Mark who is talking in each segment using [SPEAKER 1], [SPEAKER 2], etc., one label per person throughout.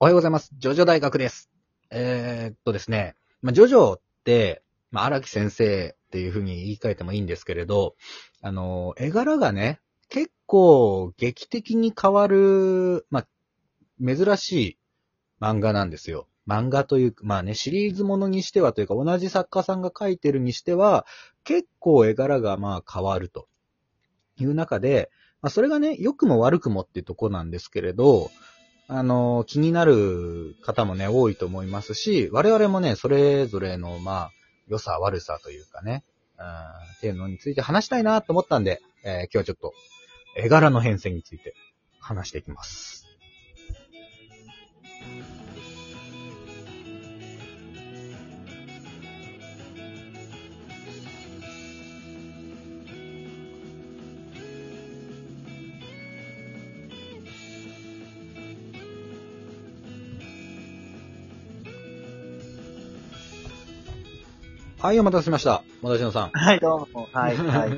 [SPEAKER 1] おはようございます。ジョジョ大学です。えー、っとですね、まあ、ジョジョって、まあ、荒木先生っていう風に言い換えてもいいんですけれど、あの、絵柄がね、結構劇的に変わる、まあ、珍しい漫画なんですよ。漫画というか、まあね、シリーズものにしてはというか、同じ作家さんが書いてるにしては、結構絵柄がまあ変わるという中で、まあそれがね、良くも悪くもっていうとこなんですけれど、あの、気になる方もね、多いと思いますし、我々もね、それぞれの、まあ、良さ、悪さというかね、うん、っていうのについて話したいなと思ったんで、えー今日はちょっと、絵柄の変遷について話していきます。はい、お待たせしました。もだしのさん。
[SPEAKER 2] はい、どうも。はい、はい。い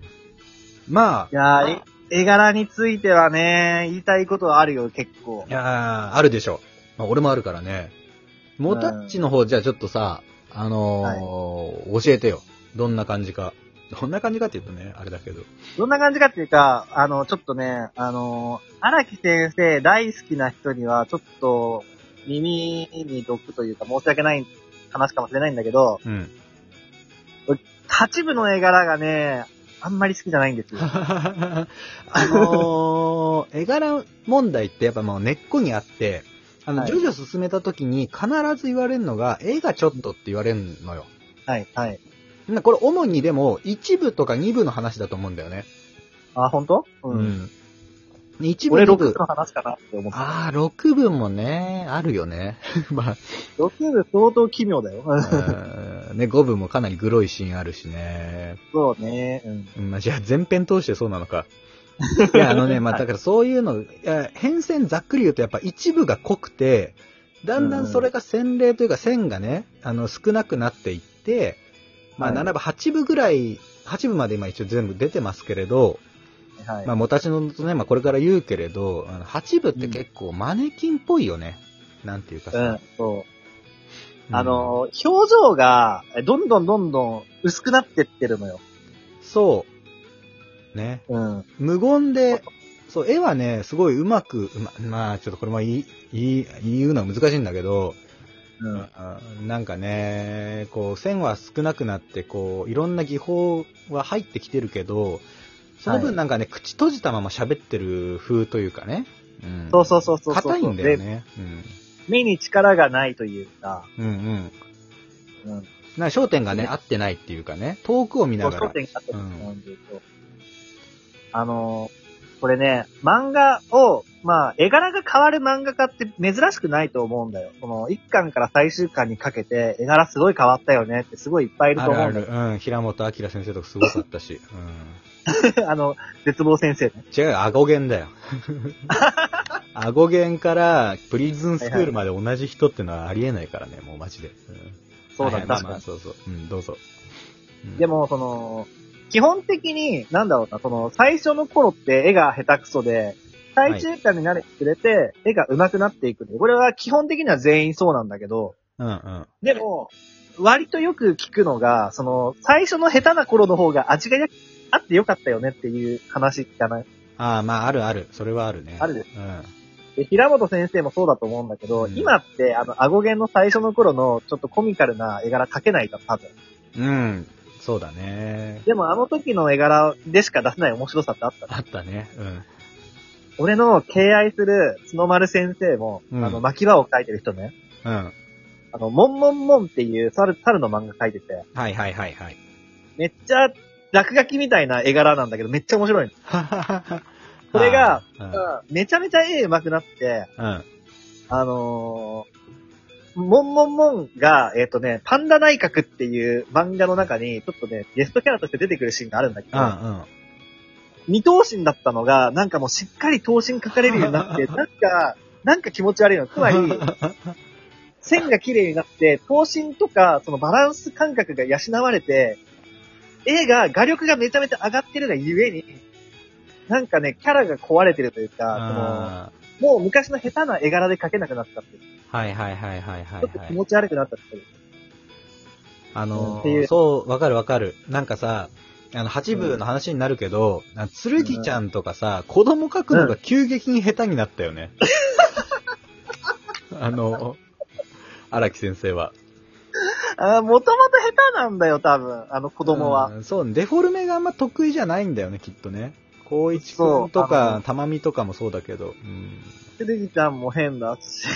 [SPEAKER 1] まあ、
[SPEAKER 2] やー、え絵柄についてはね、言いたいことはあるよ、結構
[SPEAKER 1] い。やー、あるでしょ。まあ、俺もあるからね。モタッチの方、じゃあちょっとさ、あのー教えてよ。どんな感じか。どんな感じかって言うとね、あれだけど。
[SPEAKER 2] どんな感じかっていうか、あの、ちょっとね、あの、荒木先生大好きな人には、ちょっと、耳に毒というか申し訳ない話かもしれないんだけど、
[SPEAKER 1] うん。
[SPEAKER 2] 八部の絵柄がね、あんまり好きじゃないんですよ。
[SPEAKER 1] あのー、絵柄問題ってやっぱもう根っこにあって、あの、
[SPEAKER 2] はい
[SPEAKER 1] ジョジョ進めた時に必ず言われるのが、絵がちょっとって言われるのよ。
[SPEAKER 2] はい、はい。
[SPEAKER 1] なこれ主にでも、一部とか二部の話だと思うんだよね。
[SPEAKER 2] あ、本当？う。
[SPEAKER 1] うんん。一部、
[SPEAKER 2] 俺
[SPEAKER 1] 二部
[SPEAKER 2] 6部の話かなって思った。
[SPEAKER 1] ああ、6部もね、あるよね。まあ、
[SPEAKER 2] 6部相当奇妙だよ。
[SPEAKER 1] うんね、5部もかなりグロいシーンあるしね。
[SPEAKER 2] そうね。うん。
[SPEAKER 1] うんまあ、じゃあ全編通してそうなのか。いや、あのね、まあ、だからそういうの、いや変遷ざっくり言うとやっぱ一部が濃くて、だんだんそれが洗礼というか線がね、あの、少なくなっていって、まあ、
[SPEAKER 2] はい
[SPEAKER 1] 7部、8部ぐらい、8部まで今一応全部出てますけれど、
[SPEAKER 2] はい。
[SPEAKER 1] まあ、もたちのとね、まあ、これから言うけれど、あの8部って結構マネキンっぽいよね。なんていうかさ。
[SPEAKER 2] うん、そう。
[SPEAKER 1] うん
[SPEAKER 2] あ、の、表情が、どんどんどんどん薄くなってってるのよ。
[SPEAKER 1] そう。ね。
[SPEAKER 2] うん。
[SPEAKER 1] 無言で、そう、絵はね、すごいうまく、うま、まあ、ちょっとこれも言い、言い、言うのは難しいんだけど、
[SPEAKER 2] うん。
[SPEAKER 1] うんなんかね、こう、線は少なくなって、こう、いろんな技法は入ってきてるけど、その
[SPEAKER 2] はい
[SPEAKER 1] 分なんかね、口閉じたまま喋ってる風というかね。うん。
[SPEAKER 2] そうそうそうそう。
[SPEAKER 1] 硬いんだよ
[SPEAKER 2] で。
[SPEAKER 1] ね。
[SPEAKER 2] 目に力がないというか、
[SPEAKER 1] うん。うんうん。
[SPEAKER 2] うん。
[SPEAKER 1] な焦点がね、合ってないっていうかね、遠くを見ながら。
[SPEAKER 2] 焦点があってる
[SPEAKER 1] うん
[SPEAKER 2] 感じとあのー、これね、漫画を、まあ、絵柄が変わる漫画家って珍しくないと思うんだよ。この、一巻から最終巻にかけて、絵柄すごい変わったよねってすごいいっぱいいる
[SPEAKER 1] あるあ
[SPEAKER 2] と思うんだよ。
[SPEAKER 1] る。うん。平本明先生とかすごかったし。うん。
[SPEAKER 2] あの、絶望先生ね。
[SPEAKER 1] 違うよ、顎弦だよ。顎弦からプリズンスクールまで同じ人ってのはありえないからね、もうマジで。うん
[SPEAKER 2] そうだ、
[SPEAKER 1] はいまあ
[SPEAKER 2] 確かに。
[SPEAKER 1] まあそうそう。うん、どうぞ。うん
[SPEAKER 2] で、も、その、基本的に、なんだろうな、その、最初の頃って絵が下手くそで、最終巻になるにつれて、絵が上手くなっていくのこれは基本的には全員そうなんだけど、
[SPEAKER 1] うんうん。
[SPEAKER 2] でも、割とよく聞くのが、その、最初の下手な頃の方が味があってよかったよねっていう話じゃない？
[SPEAKER 1] ああ、まあ、あるある。それはあるね。
[SPEAKER 2] あるです。
[SPEAKER 1] うん。
[SPEAKER 2] で、平本先生もそうだと思うんだけど、
[SPEAKER 1] うん
[SPEAKER 2] 今って、あの、顎弦の最初の頃の、ちょっとコミカルな絵柄描けないと、多分。
[SPEAKER 1] うん。そうだね。
[SPEAKER 2] でも、あの時の絵柄でしか出せない面白さってあったの
[SPEAKER 1] あったね。うん。
[SPEAKER 2] 俺の敬愛する角丸先生も、
[SPEAKER 1] うん
[SPEAKER 2] あの、巻き場を描いてる人ね。
[SPEAKER 1] うん。
[SPEAKER 2] あの、モンモンモンっていう猿、猿の漫画描いてて、
[SPEAKER 1] はいはいはいはい。
[SPEAKER 2] めっちゃ落書きみたいな絵柄なんだけど、めっちゃ面白いの。これが
[SPEAKER 1] あ
[SPEAKER 2] めちゃめちゃ絵上手くなって、
[SPEAKER 1] ー、うん。
[SPEAKER 2] あのー、モンモンモンが、えっ、とね、パンダ内閣っていう漫画の中に、ちょっとね、ゲストキャラとして出てくるシーンがあるんだけど、
[SPEAKER 1] うんうん。
[SPEAKER 2] 二頭身だったのが、なんかもうしっかり頭身描かれるようになって、なんか、なんか気持ち悪いの。つまり、線が綺麗になって、頭身とか、そのバランス感覚が養われて、絵が、画力がめちゃめちゃ上がってるがゆえに、なんかね、キャラが壊れてるというか、その、
[SPEAKER 1] あ
[SPEAKER 2] もう昔の下手な絵柄で描けなくなったっていう。
[SPEAKER 1] はいはいはいはいはい、
[SPEAKER 2] ちょっと
[SPEAKER 1] はい。
[SPEAKER 2] 気持ち悪くなったっていう。
[SPEAKER 1] あの
[SPEAKER 2] っていう
[SPEAKER 1] そう、わかるわかる。なんかさ、あの、八部の話になるけど、あのつるぎちゃんとかさ、子供描くのが急激に下手になったよね。あの、荒木先生は。
[SPEAKER 2] ああ、もともと下手なんだよ、多分。あの子供は。
[SPEAKER 1] うんそう、デフォルメがあんま得意じゃないんだよね、きっとね。光一くんと
[SPEAKER 2] そうあ
[SPEAKER 1] か
[SPEAKER 2] の、
[SPEAKER 1] たまみとかもそうだけど。うん。
[SPEAKER 2] てるぎちゃんも変だし。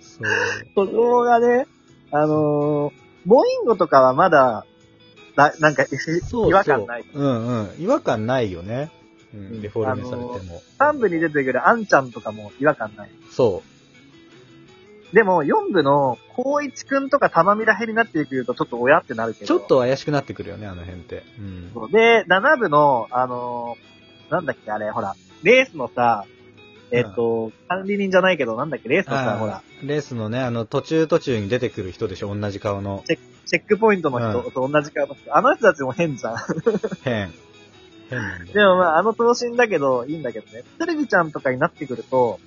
[SPEAKER 1] そう。
[SPEAKER 2] 子供がね、あのー、ボインゴとかはまだ、ななんか、
[SPEAKER 1] そう
[SPEAKER 2] 違和感ない。
[SPEAKER 1] そううんうん。違和感ないよね。うん、
[SPEAKER 2] うん
[SPEAKER 1] デフォルメされても。
[SPEAKER 2] 三部に出てくるアンちゃんとかも違和感ない。
[SPEAKER 1] そ
[SPEAKER 2] でも、4部の、光一くんとか玉見らへんになってくると、ちょっと親ってなる
[SPEAKER 1] う。
[SPEAKER 2] けど。
[SPEAKER 1] ちょっと怪しくなってくるよね、あの辺って。うん。
[SPEAKER 2] そう。で、7部の、あのーなんだっけ、あれ、ほら、レースのさ、えっ、と、管理人じゃないけど、なんだっけ、レースのさ、ほら、
[SPEAKER 1] レースのね、あの、途中途中に出てくる人でしょ、同じ顔の。
[SPEAKER 2] チェックポイントの人
[SPEAKER 1] うん
[SPEAKER 2] と同じ顔の人。あの人たちも変じゃん。
[SPEAKER 1] 変。変
[SPEAKER 2] で
[SPEAKER 1] よ。
[SPEAKER 2] もまあ、あの頭身だけど、いいんだけどね。テレビちゃんとかになってくると、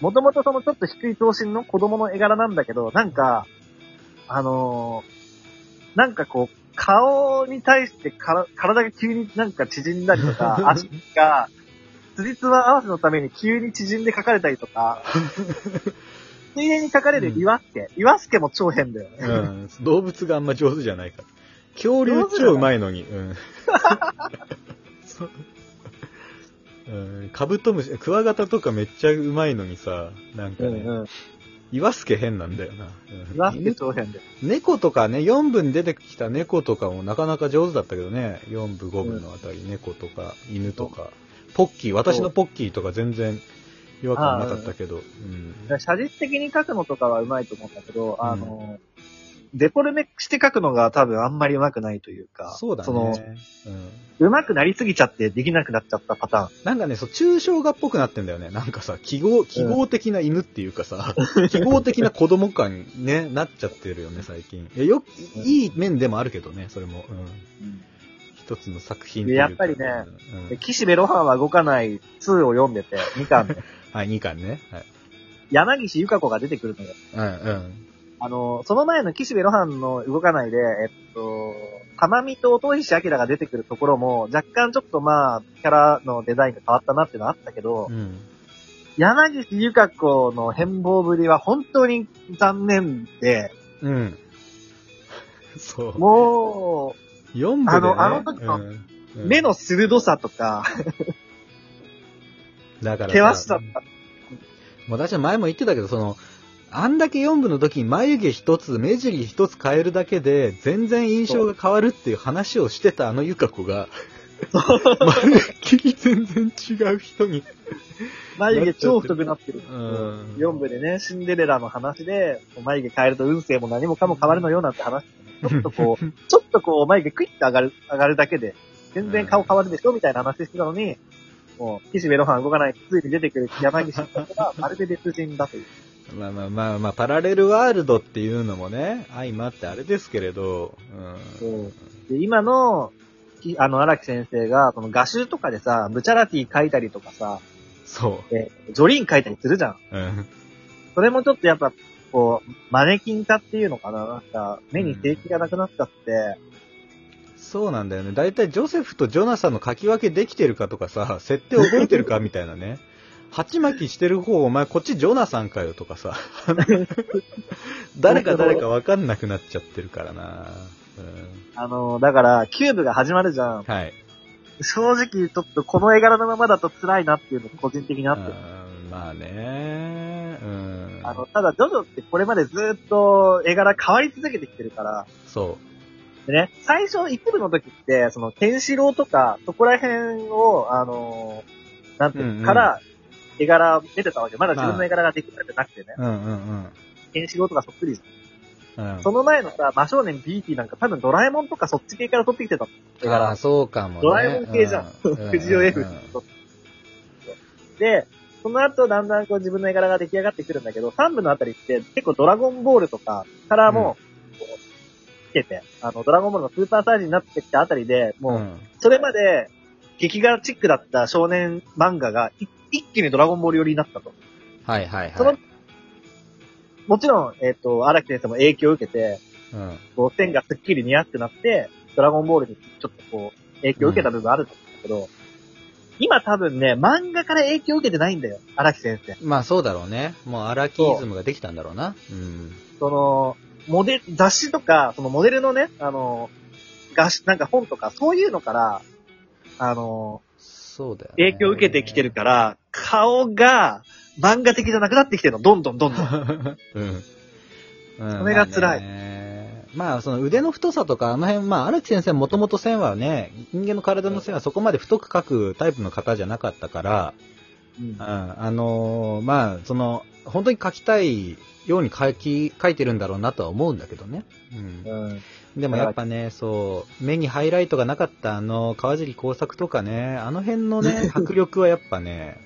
[SPEAKER 2] もともとそのちょっと低い頭身の子供の絵柄なんだけど、なんか、あのーなんかこう、顔に対してから体が急になんか縮んだりとか、足が、辻褄合わせのために急に縮んで描かれたりとか、ついでに描かれる岩助。岩助も超変だよね。
[SPEAKER 1] うん。動物があんま上手じゃないから。恐竜超うまいのに。うん。そう。うん、カブトムシ、クワガタとかめっちゃうまいのにさ、なんかね、
[SPEAKER 2] うんうん。
[SPEAKER 1] 岩助変なんだよな。うん
[SPEAKER 2] 岩助超変だよ。
[SPEAKER 1] 猫とかね、4部に出てきた猫とかもなかなか上手だったけどね。4部、5部のあたり、猫とか、犬とか。ポッキー、私のポッキーとか全然違和感なかったけど。うん。
[SPEAKER 2] 写実的に描くのとかはうまいと思うんだけど、
[SPEAKER 1] うん
[SPEAKER 2] あの、デフォルメして描くのが多分あんまりうまくないというか、
[SPEAKER 1] そうだ
[SPEAKER 2] その、
[SPEAKER 1] ね。うん。
[SPEAKER 2] うまくなりすぎちゃってできなくなっちゃったパターン。
[SPEAKER 1] なんかね、そう、抽象画っぽくなってんだよね。なんかさ、記号、記号的な犬っていうかさ、記号的な子供感にね、なっちゃってるよね、最近。いや、よく、いい面でもあるけどね、それも。うん。一つの作品
[SPEAKER 2] やっぱりね
[SPEAKER 1] うん
[SPEAKER 2] で、岸辺露伴は動かない2を読んでて、2巻で、
[SPEAKER 1] はい、2巻ね。はい。
[SPEAKER 2] 柳岸由香子が出てくるのよ。
[SPEAKER 1] うん、うん。
[SPEAKER 2] あの、その前の岸辺露伴の動かないで、えっと、玉美と音石明が出てくるところも、若干ちょっとまあ、キャラのデザインが変わったなっていうのはあったけど、
[SPEAKER 1] うん。
[SPEAKER 2] 柳岸由香子の変貌ぶりは本当に残念で、
[SPEAKER 1] うん。そう。
[SPEAKER 2] も
[SPEAKER 1] 4部で、ね、
[SPEAKER 2] あのあの時の目の鋭さとか、
[SPEAKER 1] だから
[SPEAKER 2] 険しさとか、
[SPEAKER 1] 私は前も言ってたけど、その、あんだけ4部の時に眉毛一つ、目尻一つ変えるだけで、全然印象が変わるっていう話をしてたあのゆか子が、まるっきり全然違う人に。
[SPEAKER 2] 眉毛超太くなってる。
[SPEAKER 1] うん
[SPEAKER 2] 4部でね、シンデレラの話で、眉毛変えると運勢も何もかも変わるのよなんて話ちょっとこう、ちょっとこう眉毛クイッと上がる、上がるだけで、全然顔変わるでしょみたいな話してたのに、もう、岸辺露伴動かない、ついに出てくる柳岸さんが、まるで別人だという。
[SPEAKER 1] まあまあまあまあ、パラレルワールドっていうのもね、相まってあれですけれど、うん。
[SPEAKER 2] で、今の、あの、荒木先生が、その画集とかでさ、ブチャラティ書いたりとかさ、
[SPEAKER 1] そう
[SPEAKER 2] でジョリーン書いたりするじゃん。
[SPEAKER 1] う。ん。
[SPEAKER 2] それもちょっとやっぱ、こう、マネキン化っていうのかななんか、目に正気がなくなっちゃって、
[SPEAKER 1] そうなんだよね。だいたいジョセフとジョナサンの書き分けできてるかとかさ、設定覚えてるかみたいなね。鉢巻きしてる方、お前こっちジョナサンかよとかさ。誰か誰かわかんなくなっちゃってるからな。うん、
[SPEAKER 2] あの、だから、キューブが始まるじゃん。
[SPEAKER 1] はい。
[SPEAKER 2] 正直、ちょっとこの絵柄のままだと辛いなっていうのが個人的にあってる。
[SPEAKER 1] うんまあね。うん。
[SPEAKER 2] あの、ただ、ジョジョってこれまでずっと絵柄変わり続けてきてるから、
[SPEAKER 1] そ
[SPEAKER 2] でね、最初一部の時って、その、ケンシロウとか、そこら辺を、あのーなんていうの、
[SPEAKER 1] うんうん
[SPEAKER 2] から、絵柄出てたわけ。まだ自分の絵柄ができてなくてね。
[SPEAKER 1] う。うんうん
[SPEAKER 2] ケンシロウとかそっくりじゃん
[SPEAKER 1] うん。うん、
[SPEAKER 2] その前のさ、魔少年ビーティなんか多分ドラえもんとかそっち系から撮ってきてたの絵
[SPEAKER 1] あ。そうかもね。
[SPEAKER 2] ドラえもん系じゃん
[SPEAKER 1] うう
[SPEAKER 2] 藤尾 F
[SPEAKER 1] うん
[SPEAKER 2] で、その後だんだんこう自分の絵柄が出来上がってくるんだけど、3部のあたりって結構ドラゴンボールとかからも、こう、つけて、あの、ドラゴンボールのスーパーサイズになってきたあたりで、もう、
[SPEAKER 1] ん
[SPEAKER 2] それまで、劇画チックだった少年漫画がい一気にドラゴンボール寄りになったと。
[SPEAKER 1] はいはい
[SPEAKER 2] その
[SPEAKER 1] はい。
[SPEAKER 2] もちろん、えっ、と、荒木先生も影響を受けて、
[SPEAKER 1] うん。
[SPEAKER 2] こう線がすっきり似合ってなって、ドラゴンボールにちょっとこう、影響を受けた部分あると思うんだけど、今多分ね、漫画から影響を受けてないんだよ、荒木先生。
[SPEAKER 1] まあそうだろうね。もうアラキイズムができたんだろうな。うん。
[SPEAKER 2] その、モデル、雑誌とか、そのモデルのね、あの、画誌、なんか本とか、そういうのから、あの、
[SPEAKER 1] そうだよ、ね。
[SPEAKER 2] 影響を受けてきてるから、顔が漫画的じゃなくなってきてるの、どんどんどんどん。
[SPEAKER 1] うん。うん
[SPEAKER 2] それが辛い
[SPEAKER 1] まあねまあ、その腕の太さとか、あの辺、まあ、荒木先生もともと線はね、人間の体の線はそこまで太く描くタイプの方じゃなかったから、
[SPEAKER 2] うん
[SPEAKER 1] うん、あのーまあ、その、本当に描きたいように描き、描いてるんだろうなとは思うんだけどね。うん。
[SPEAKER 2] うん
[SPEAKER 1] でもやっぱね、そう、目にハイライトがなかったあの、川尻工作とかね、あの辺のね、迫力はやっぱね、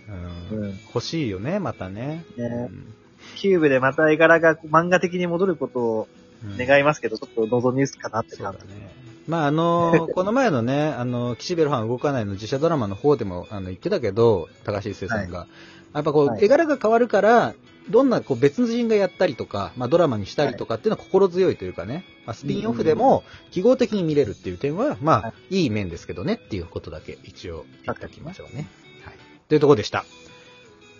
[SPEAKER 1] うん、
[SPEAKER 2] うん
[SPEAKER 1] 欲しいよね、またね。
[SPEAKER 2] ね
[SPEAKER 1] うん
[SPEAKER 2] キューブでまた絵柄が漫画的に戻ることを
[SPEAKER 1] うん
[SPEAKER 2] 願いますけど、ちょっと望み薄かなって感じ。
[SPEAKER 1] ね。まあ、あの、この前のね、あの、岸辺露伴動かないの自社ドラマの方でも、あの、言ってたけど、高橋一生さんが。やっぱこう、
[SPEAKER 2] はい
[SPEAKER 1] 絵柄が変わるから、どんなこう別の人がやったりとか、まあドラマにしたりとかっていうのは心強いというかね、まあスピンオフでも記号的に見れるっていう点は、まあ、、
[SPEAKER 2] はい
[SPEAKER 1] い面ですけどねっていうことだけ一応言っておきましょうね。はい。というところでした。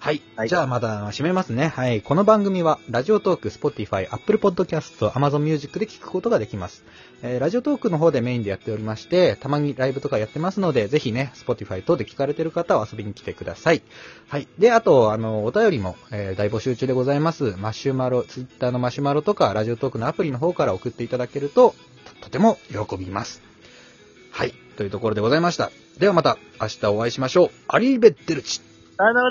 [SPEAKER 1] はい。
[SPEAKER 2] はい
[SPEAKER 1] じゃあまた締めますね。はい。この番組は、ラジオトーク、Spotify、Apple Podcast、Amazon Music で聞くことができます。えーラジオトークの方でメインでやっておりまして、たまにライブとかやってますので、ぜひね、Spotify 等で聞かれてる方は遊びに来てください。はい。で、あと、あの、お便りも、えー大募集中でございます。マシュマロ、Twitter のマシュマロとか、ラジオトークのアプリの方から送っていただけると、ととても喜びます。はい。というところでございました。ではまた、明日お会いしましょう。アリーベッテルチ。
[SPEAKER 2] さよならだ